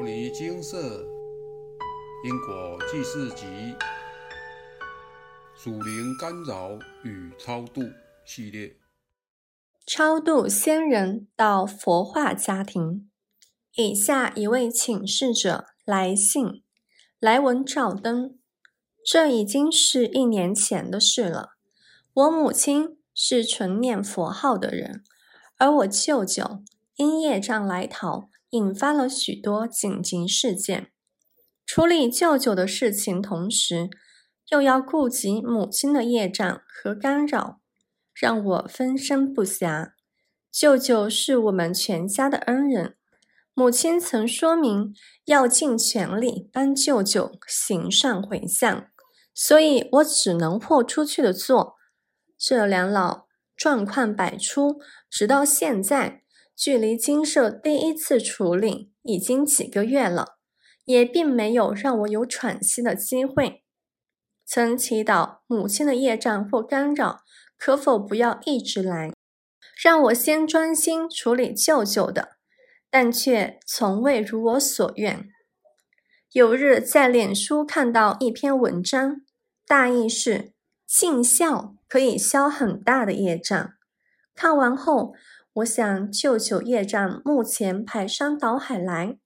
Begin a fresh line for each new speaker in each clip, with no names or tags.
摩尼金色因果记事集属灵干扰与超度系列。
超度先人到佛化家庭。以下一位请示者来信，来文照灯。这已经是一年前的事了。我母亲是纯念佛号的人，而我舅舅因业障来逃。引发了许多紧急事件，处理舅舅的事情同时，又要顾及母亲的业障和干扰，让我分身不暇。舅舅是我们全家的恩人，母亲曾说明要尽全力帮舅舅行善回向，所以我只能豁出去的做。这两老状况百出，直到现在。距离金舍第一次处理已经几个月了，也并没有让我有喘息的机会。曾祈祷母亲的业障或干扰，可否不要一直来，让我先专心处理舅舅的，但却从未如我所愿。有日在脸书看到一篇文章，大意是尽孝可以消很大的业障。看完后。我想，舅舅业障目前排山倒海来，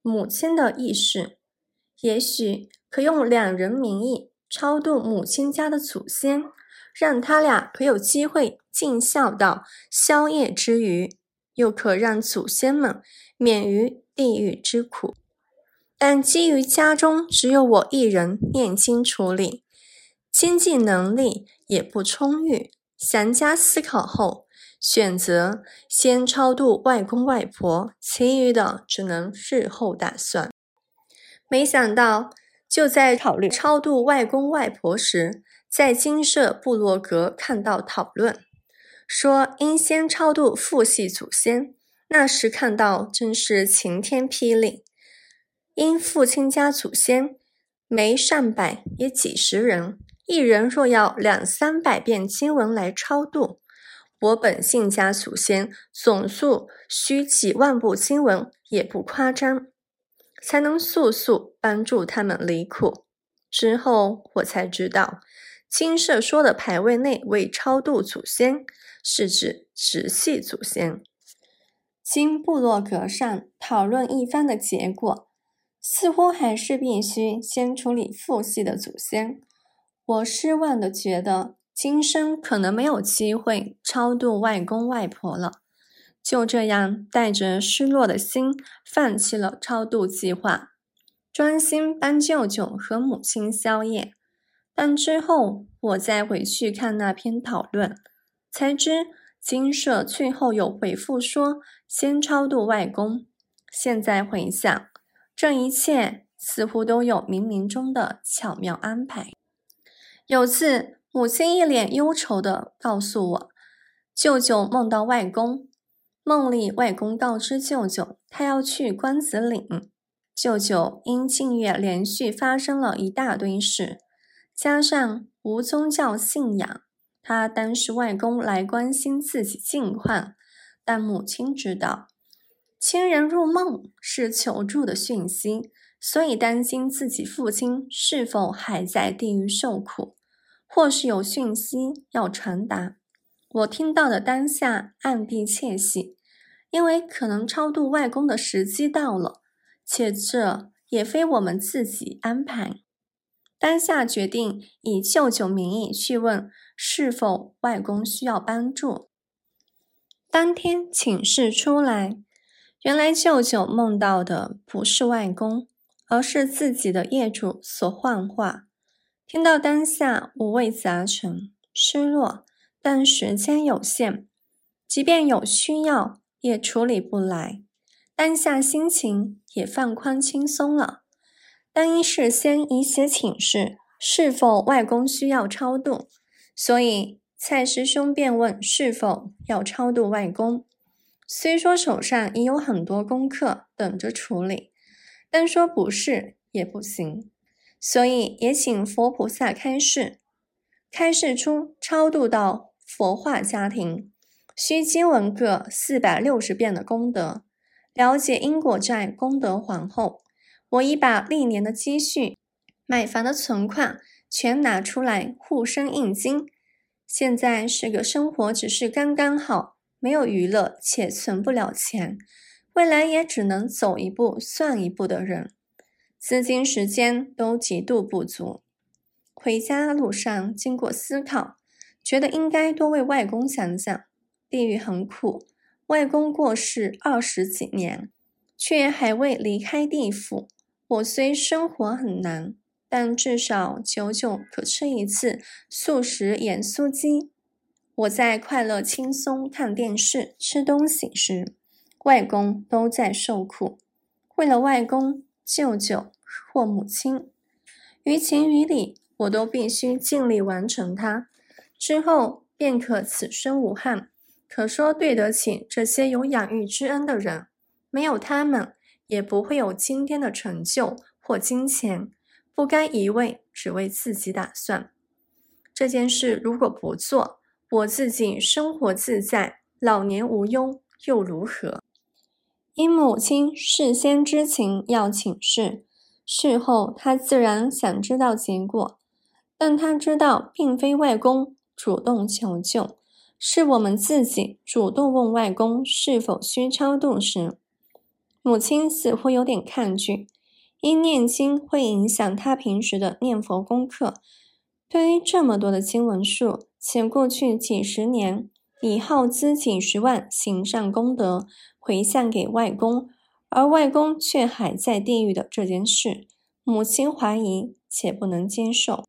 母亲的意识，也许可用两人名义超度母亲家的祖先，让他俩可有机会尽孝道消业之余，又可让祖先们免于地狱之苦。但基于家中只有我一人念经处理，经济能力也不充裕，详加思考后。选择先超度外公外婆，其余的只能日后打算。没想到，就在考虑超度外公外婆时，在金舍部落格看到讨论，说应先超度父系祖先。那时看到真是晴天霹雳，因父亲家祖先没上百也几十人，一人若要两三百遍经文来超度。我本姓家祖先总数需几万部经文，也不夸张，才能速速帮助他们离苦。之后我才知道，金舍说的牌位内为超度祖先，是指直系祖先。经部落格上讨论一番的结果，似乎还是必须先处理父系的祖先。我失望的觉得。今生可能没有机会超度外公外婆了，就这样带着失落的心放弃了超度计划，专心帮舅舅和母亲宵夜。但之后我再回去看那篇讨论，才知金舍最后有回复说先超度外公。现在回想，这一切似乎都有冥冥中的巧妙安排。有次。母亲一脸忧愁地告诉我，舅舅梦到外公，梦里外公告知舅舅，他要去关子岭。舅舅因近月连续发生了一大堆事，加上无宗教信仰，他当时外公来关心自己近况，但母亲知道亲人入梦是求助的讯息，所以担心自己父亲是否还在地狱受苦。或是有讯息要传达，我听到的当下暗地窃喜，因为可能超度外公的时机到了，且这也非我们自己安排。当下决定以舅舅名义去问是否外公需要帮助。当天请示出来，原来舅舅梦到的不是外公，而是自己的业主所幻化。听到当下五味杂陈，失落，但时间有限，即便有需要，也处理不来。当下心情也放宽轻松了。但因事先已写请示，是否外公需要超度，所以蔡师兄便问是否要超度外公。虽说手上已有很多功课等着处理，但说不是也不行。所以也请佛菩萨开示，开示出超度到佛化家庭，需经文各四百六十遍的功德，了解因果债功德还后，我已把历年的积蓄、买房的存款全拿出来护身印金。现在是个生活只是刚刚好，没有娱乐且存不了钱，未来也只能走一步算一步的人，资金时间都极度不足。回家路上经过思考，觉得应该多为外公想想。地狱很苦，外公过世二十几年，却还未离开地府。我虽生活很难。但至少久久可吃一次素食盐酥鸡。我在快乐轻松看电视、吃东西时，外公都在受苦。为了外公、舅舅或母亲，于情于理，我都必须尽力完成它，之后便可此生无憾，可说对得起这些有养育之恩的人。没有他们，也不会有今天的成就或金钱。不该一味只为自己打算。这件事如果不做，我自己生活自在，老年无忧又如何？因母亲事先知情要请示，事后他自然想知道结果，但他知道并非外公主动求救，是我们自己主动问外公是否需超度时，母亲似乎有点抗拒。因念经会影响他平时的念佛功课，对于这么多的经文数，且过去几十年以耗资几十万行善功德回向给外公，而外公却还在地狱的这件事，母亲怀疑且不能接受。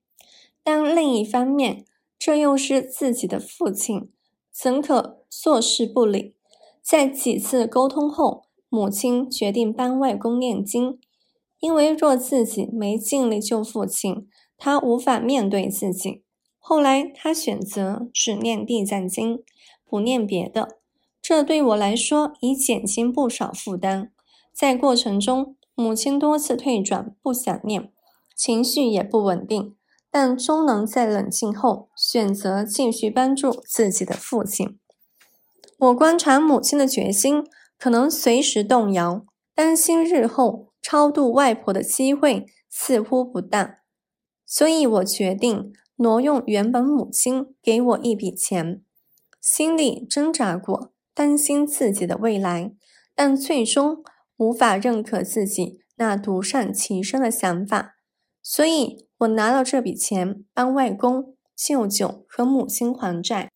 但另一方面，这又是自己的父亲，怎可坐视不理？在几次沟通后，母亲决定帮外公念经。因为若自己没尽力救父亲，他无法面对自己。后来他选择只念地藏经，不念别的，这对我来说已减轻不少负担。在过程中，母亲多次退转，不想念，情绪也不稳定，但终能在冷静后选择继续帮助自己的父亲。我观察母亲的决心，可能随时动摇，担心日后。超度外婆的机会似乎不大，所以我决定挪用原本母亲给我一笔钱。心里挣扎过，担心自己的未来，但最终无法认可自己那独善其身的想法，所以我拿了这笔钱帮外公、舅舅和母亲还债。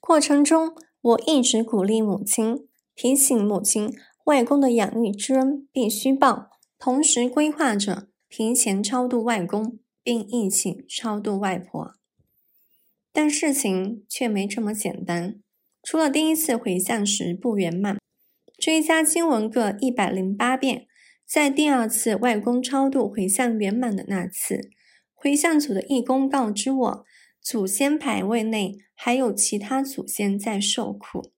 过程中，我一直鼓励母亲，提醒母亲。外公的养育之恩必须报，同时规划着提前超度外公，并一起超度外婆。但事情却没这么简单。除了第一次回向时不圆满，追加经文各一百零八遍，在第二次外公超度回向圆满的那次，回向组的义工告知我，祖先牌位内还有其他祖先在受苦。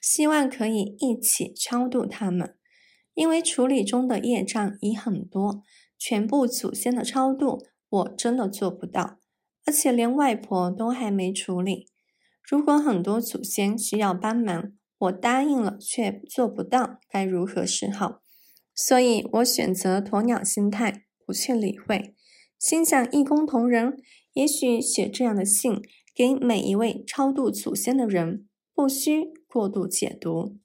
希望可以一起超度他们，因为处理中的业障已很多，全部祖先的超度我真的做不到，而且连外婆都还没处理。如果很多祖先需要帮忙，我答应了却做不到，该如何是好？所以我选择鸵鸟心态，不去理会，心想义工同仁，也许写这样的信给每一位超度祖先的人，不需。过度解读，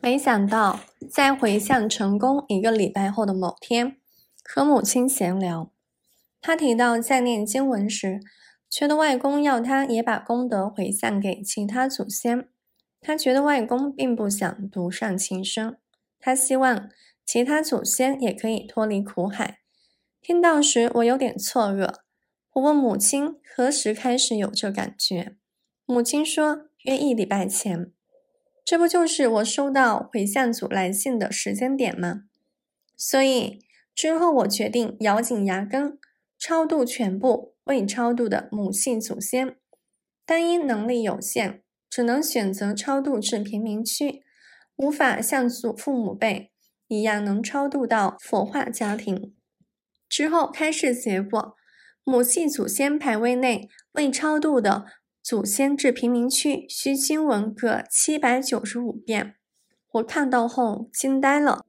没想到在回向成功一个礼拜后的某天，和母亲闲聊，他提到在念经文时，觉得外公要他也把功德回向给其他祖先。他觉得外公并不想独善其身，他希望其他祖先也可以脱离苦海。听到时，我有点错愕。我问母亲何时开始有这感觉，母亲说约一礼拜前。这不就是我收到回向组来信的时间点吗？所以之后我决定咬紧牙根超度全部未超度的母系祖先，但因能力有限，只能选择超度至贫民区，无法像祖父母辈一样能超度到佛化家庭。之后开示结果，母系祖先牌位内未超度的。祖先至贫民区需经文各七百九十五遍，我看到后惊呆了。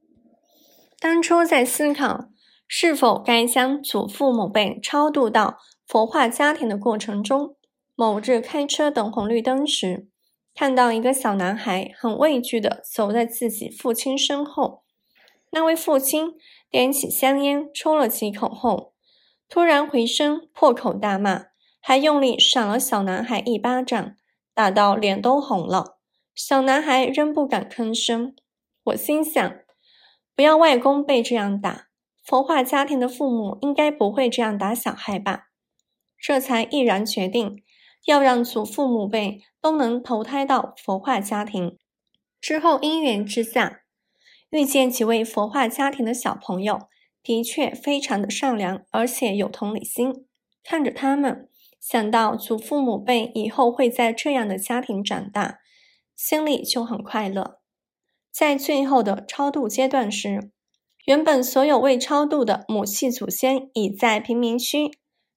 当初在思考是否该将祖父母辈超度到佛化家庭的过程中，某日开车等红绿灯时，看到一个小男孩很畏惧地走在自己父亲身后。那位父亲点起香烟，抽了几口后，突然回身破口大骂，还用力赏了小男孩一巴掌，打到脸都红了。小男孩仍不敢吭声。我心想。不要外公被这样打，佛化家庭的父母应该不会这样打小孩吧？这才毅然决定要让祖父母辈都能投胎到佛化家庭。之后因缘之下，遇见几位佛化家庭的小朋友，的确非常的善良，而且有同理心。看着他们，想到祖父母辈以后会在这样的家庭长大，心里就很快乐。在最后的超度阶段时，原本所有未超度的母系祖先已在贫民区，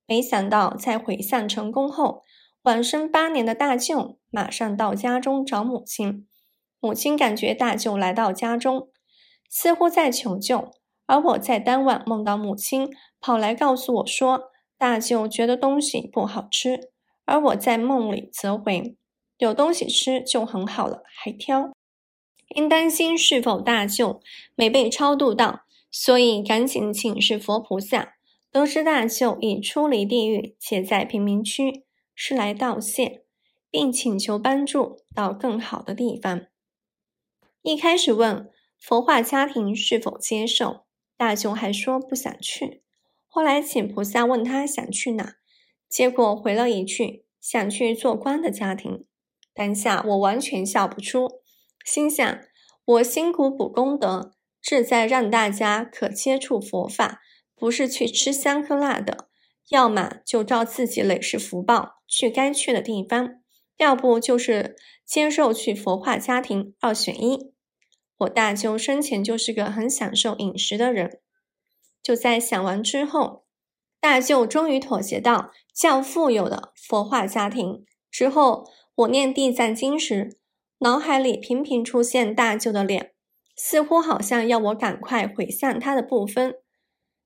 没想到在毁散成功后，晚生八年的大舅马上到家中找母亲。母亲感觉大舅来到家中，似乎在求救，而我在当晚梦到母亲跑来告诉我说，大舅觉得东西不好吃，而我在梦里则回，有东西吃就很好了，还挑。因担心是否大舅没被超度到，所以赶紧请示佛菩萨。得知大舅已出离地狱，且在贫民区，是来道谢，并请求帮助到更好的地方。一开始问佛化家庭是否接受，大舅还说不想去。后来请菩萨问他想去哪，结果回了一句想去做官的家庭。当下我完全笑不出。心想：我辛苦补功德，志在让大家可接触佛法，不是去吃香喝辣的。要么就照自己累世福报去该去的地方，要不就是接受去佛化家庭，二选一。我大舅生前就是个很享受饮食的人。就在想完之后，大舅终于妥协到较富有的佛化家庭。之后，我念地藏经时。脑海里频频出现大舅的脸，似乎好像要我赶快回向他的部分，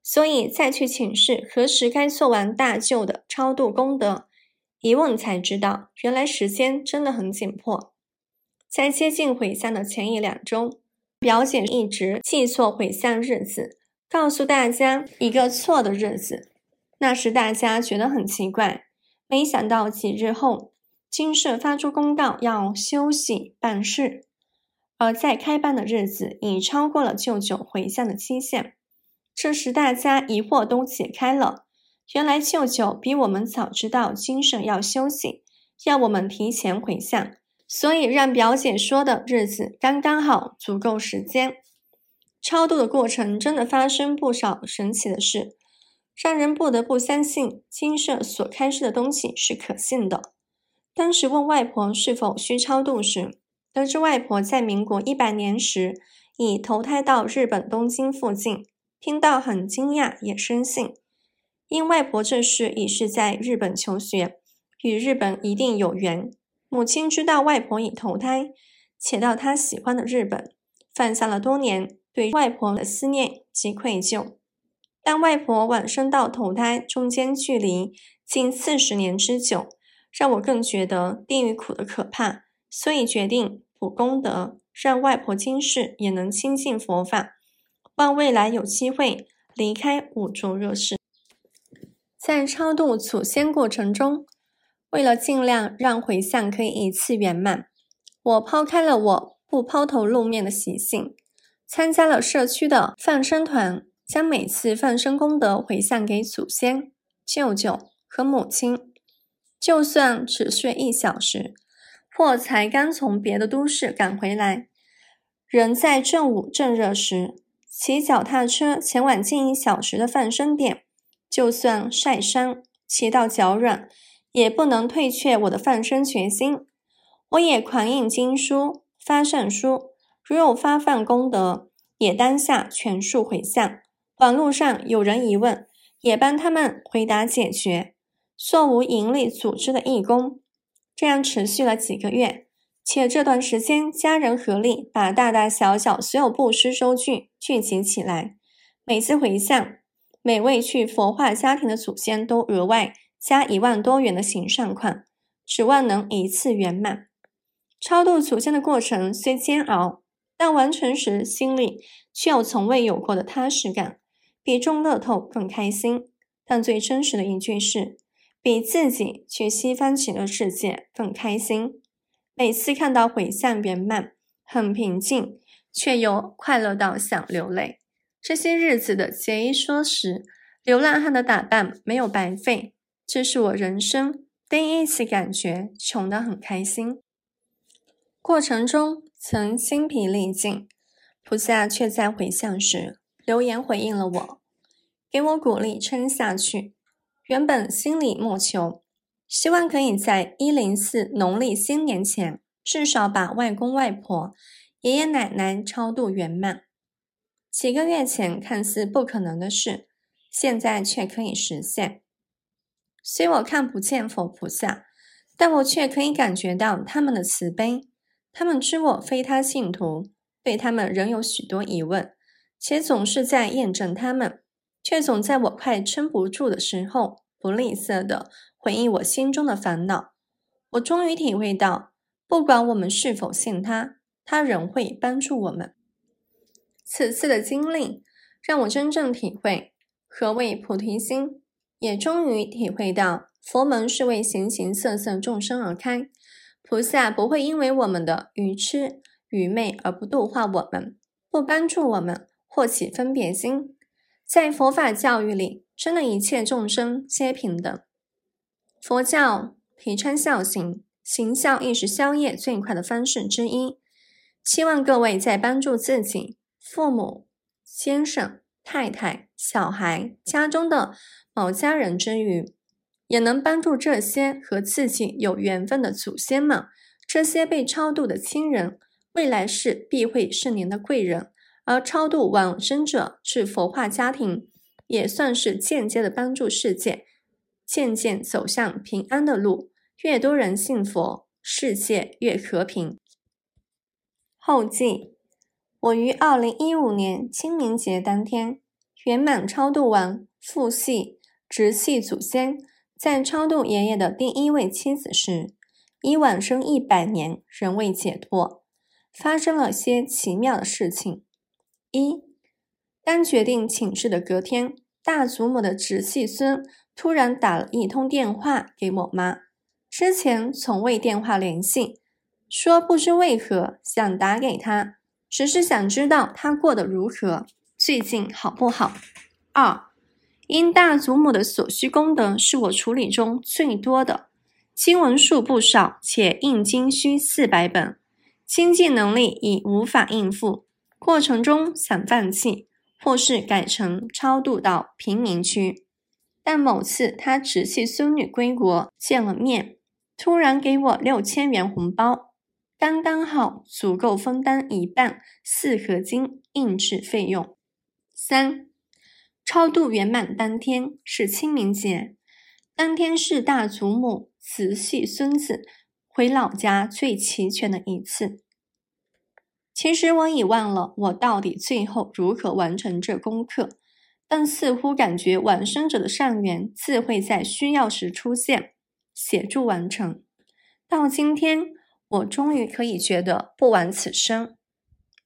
所以再去请示何时该做完大舅的超度功德。一问才知道，原来时间真的很紧迫。在接近回向的前一两周，表姐一直记错回向日子，告诉大家一个错的日子。那时大家觉得很奇怪，没想到几日后。金社发出公告，要休息办事，而在开办的日子已超过了舅舅回向的期限。这时，大家疑惑都解开了。原来舅舅比我们早知道金社要休息，要我们提前回向，所以让表姐说的日子刚刚好，足够时间。超度的过程真的发生不少神奇的事，让人不得不相信金社所开示的东西是可信的。当时问外婆是否需超度时，得知外婆在民国一百年时已投胎到日本东京附近，听到很惊讶，也深信。因外婆这时已是在日本求学，与日本一定有缘。母亲知道外婆已投胎，且到她喜欢的日本，放下了多年对外婆的思念及愧疚。但外婆往生到投胎中间距离近四十年之久。让我更觉得地狱苦的可怕，所以决定补功德，让外婆今世也能亲近佛法，望未来有机会离开五浊热世。在超度祖先过程中，为了尽量让回向可以一次圆满，我抛开了我不抛头露面的习性，参加了社区的放生团，将每次放生功德回向给祖先、舅舅和母亲。就算只睡一小时，或才刚从别的都市赶回来，人在正午正热时，骑脚踏车前往近一小时的放生点，就算晒伤，骑到脚软，也不能退却我的放生决心。我也狂印经书、发善书，如有发放功德，也当下全数回向。网络上有人疑问，也帮他们回答解决。做无盈利组织的义工，这样持续了几个月。且这段时间家人合力把大大小小所有布施收据聚集起来，每次回向，每位去佛化家庭的祖先都额外加一万多元的行善款，指望能一次圆满。超度祖先的过程虽煎熬，但完成时心里却有从未有过的踏实感，比中乐透更开心。但最真实的一句是，比自己去西方极乐世界更开心。每次看到回向圆满，很平静，却又快乐到想流泪。这些日子的节衣缩食，流浪汉的打扮没有白费。这是我人生第一次感觉穷得很开心。过程中曾精疲力尽，菩萨却在回向时留言回应了我，给我鼓励撑下去。原本心里莫求，希望可以在一零四农历新年前，至少把外公外婆、爷爷奶奶超度圆满。几个月前看似不可能的事，现在却可以实现。虽我看不见佛菩萨，但我却可以感觉到他们的慈悲。他们知我非他信徒，对他们仍有许多疑问，且总是在验证他们，却总在我快撑不住的时候，不吝啬的回应我心中的烦恼。我终于体会到，不管我们是否信他，他仍会帮助我们。此次的经历让我真正体会何谓菩提心，也终于体会到佛门是为形形色色众生而开。菩萨不会因为我们的愚痴愚昧而不度化我们，不帮助我们，或起分别心。在佛法教育里，真的一切众生皆平等。佛教提倡孝行，行孝亦是消业最快的方式之一。希望各位在帮助自己、父母、先生、太太、小孩、家中的某家人之余。也能帮助这些和自己有缘分的祖先们，这些被超度的亲人，未来世必会圣灵的贵人。而超度往生者是佛化家庭，也算是间接的帮助世界渐渐走向平安的路。越多人信佛，世界越和平。后记：我于二零一五年清明节当天圆满超度完父系、直系祖先。在超度爷爷的第一位妻子时，已晚生一百年，仍未解脱。发生了些奇妙的事情。一，当决定请示的隔天，大祖母的直系孙突然打了一通电话给我妈，之前从未电话联系，说不知为何想打给她，只是想知道她过得如何，最近好不好。二。因大祖母的所需功德是我处理中最多的，经文数不少，且印经需四百本，经济能力已无法应付，过程中想放弃，或是改成超度到贫民区。但某次他直系孙女归国见了面，突然给我六千元红包，刚刚好足够分担一半四合金印制费用。三。超度圆满当天是清明节，当天是大祖母慈系孙子回老家最齐全的一次。其实我已忘了我到底最后如何完成这功课，但似乎感觉往生者的善缘自会在需要时出现，协助完成。到今天，我终于可以觉得不枉此生，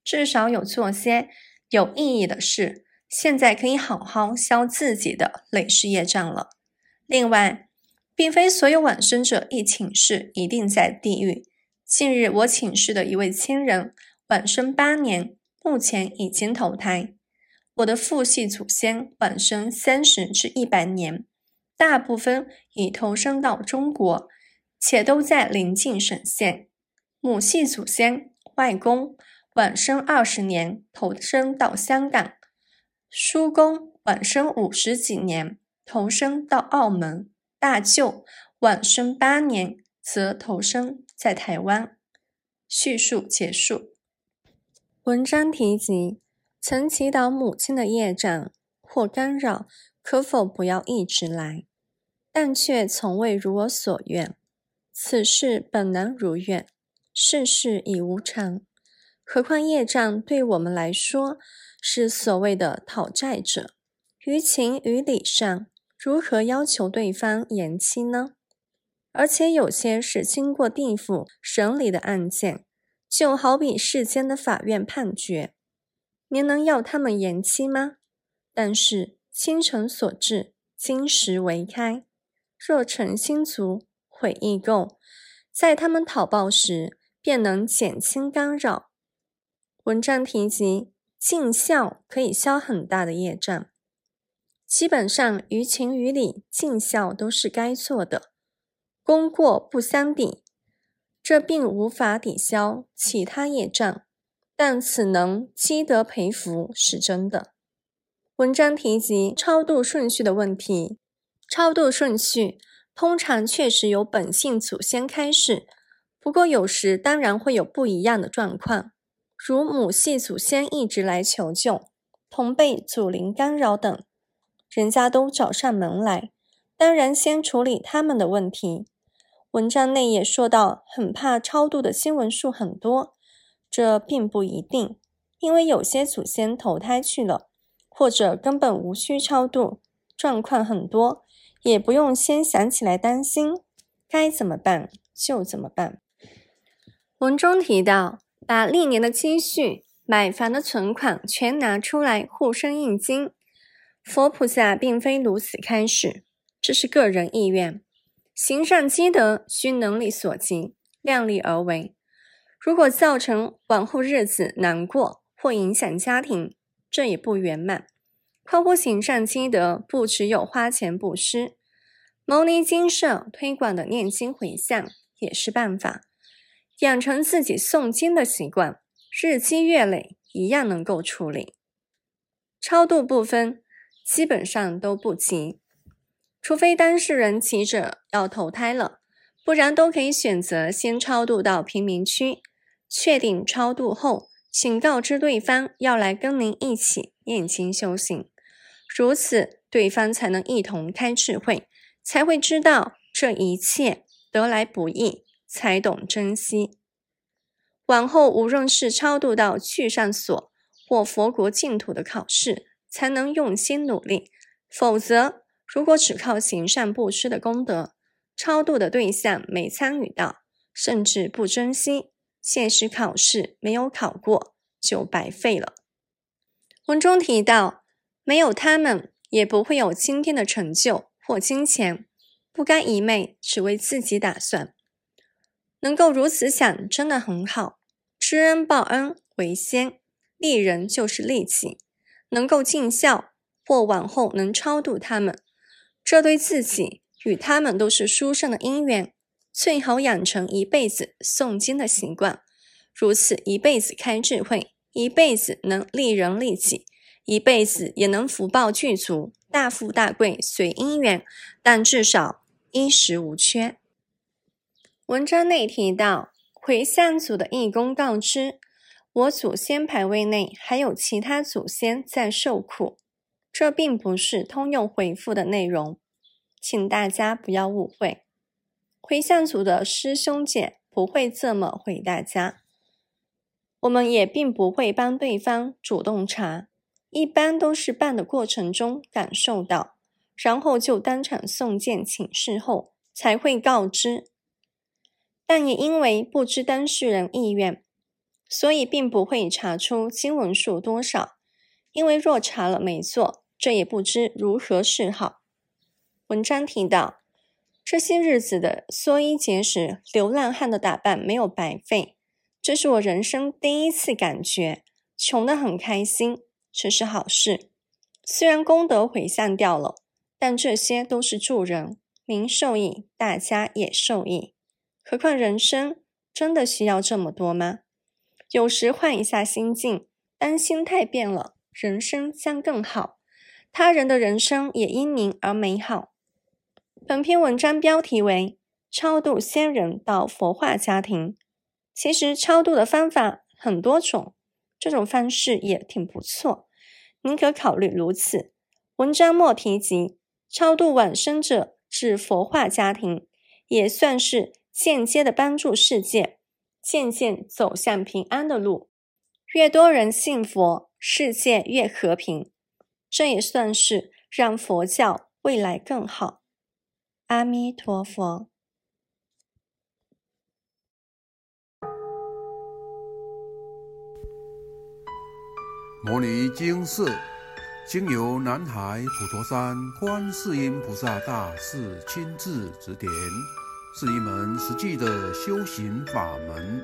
至少有做些有意义的事。现在可以好好消自己的累世业障了。另外，并非所有往生者一请示一定在地狱。近日我请示的一位亲人，晚生八年，目前已经投胎。我的父系祖先晚生三十至一百年，大部分已投生到中国，且都在临近省县。母系祖先外公晚生二十年，投生到香港。叔公晚生五十几年，投生到澳门；大舅晚生八年，则投生在台湾。叙述结束。文章提及曾祈祷母亲的业障或干扰，可否不要一直来？但却从未如我所愿。此事本难如愿。世事已无常，何况业障对我们来说是所谓的讨债者，于情于理上如何要求对方延期呢？而且有些是经过地府审理的案件，就好比世间的法院判决，您能要他们延期吗？但是清诚所至，金石为开，若诚心足，悔意够，在他们讨报时。便能减轻干扰。文章提及尽孝可以消很大的业障，基本上于情于理尽孝都是该做的，功过不相抵，这并无法抵消其他业障，但此能积德培福是真的。文章提及超度顺序的问题，超度顺序通常确实由本性祖先开始。不过有时当然会有不一样的状况，如母系祖先一直来求救，同辈祖灵干扰等，人家都找上门来，当然先处理他们的问题。文章内也说到，很怕超度的新闻数很多，这并不一定，因为有些祖先投胎去了，或者根本无需超度，状况很多，也不用先想起来担心，该怎么办就怎么办。文中提到，把历年的积蓄、买房的存款全拿出来护身印经。佛菩萨并非如此开始，这是个人意愿。行善积德需能力所及，量力而为。如果造成往后日子难过或影响家庭，这也不圆满。夸乎行善积德，不只有花钱布施，牟尼精舍推广的念经回向也是办法。养成自己诵经的习惯，日积月累，一样能够处理。超度部分基本上都不急，除非当事人急着要投胎了，不然都可以选择先超度到贫民区。确定超度后，请告知对方要来跟您一起念经修行，如此对方才能一同开智慧，才会知道这一切得来不易。才懂珍惜。往后无论是超度到去上所或佛国净土的考试，才能用心努力；否则，如果只靠行善布施的功德，超度的对象没参与到，甚至不珍惜，现实考试没有考过，就白费了。文中提到，没有他们，也不会有今天的成就或金钱，不该一昧只为自己打算。能够如此想，真的很好。知恩报恩为先，利人就是利己。能够尽孝，或往后能超度他们，这对自己与他们都是殊胜的因缘。最好养成一辈子诵经的习惯，如此一辈子开智慧，一辈子能利人利己，一辈子也能福报具足，大富大贵随因缘，但至少衣食无缺。文章内提到，回向组的义工告知，我祖先牌位内还有其他祖先在受苦，这并不是通用回复的内容，请大家不要误会。回向组的师兄姐不会这么回大家，我们也并不会帮对方主动查，一般都是办的过程中感受到，然后就当场送件请示后才会告知。但也因为不知当事人意愿，所以并不会查出经文数多少。因为若查了没做，这也不知如何是好。文章提到，这些日子的缩衣节食、流浪汉的打扮没有白费。这是我人生第一次感觉穷得很开心，这是好事。虽然功德回向掉了，但这些都是助人，您受益，大家也受益。何况人生真的需要这么多吗？有时换一下心境，当心态变了，人生将更好，他人的人生也因您而美好。本篇文章标题为“超度仙人到佛化家庭”，其实超度的方法很多种，这种方式也挺不错，您可考虑如此。文章末提及超度往生者至佛化家庭，也算是。间接的帮助世界，渐渐走向平安的路。越多人信佛，世界越和平。这也算是让佛教未来更好。阿弥陀佛。
摩尼经寺经由南海普陀山观世音菩萨大士亲自指点，是一门实际的修行法门，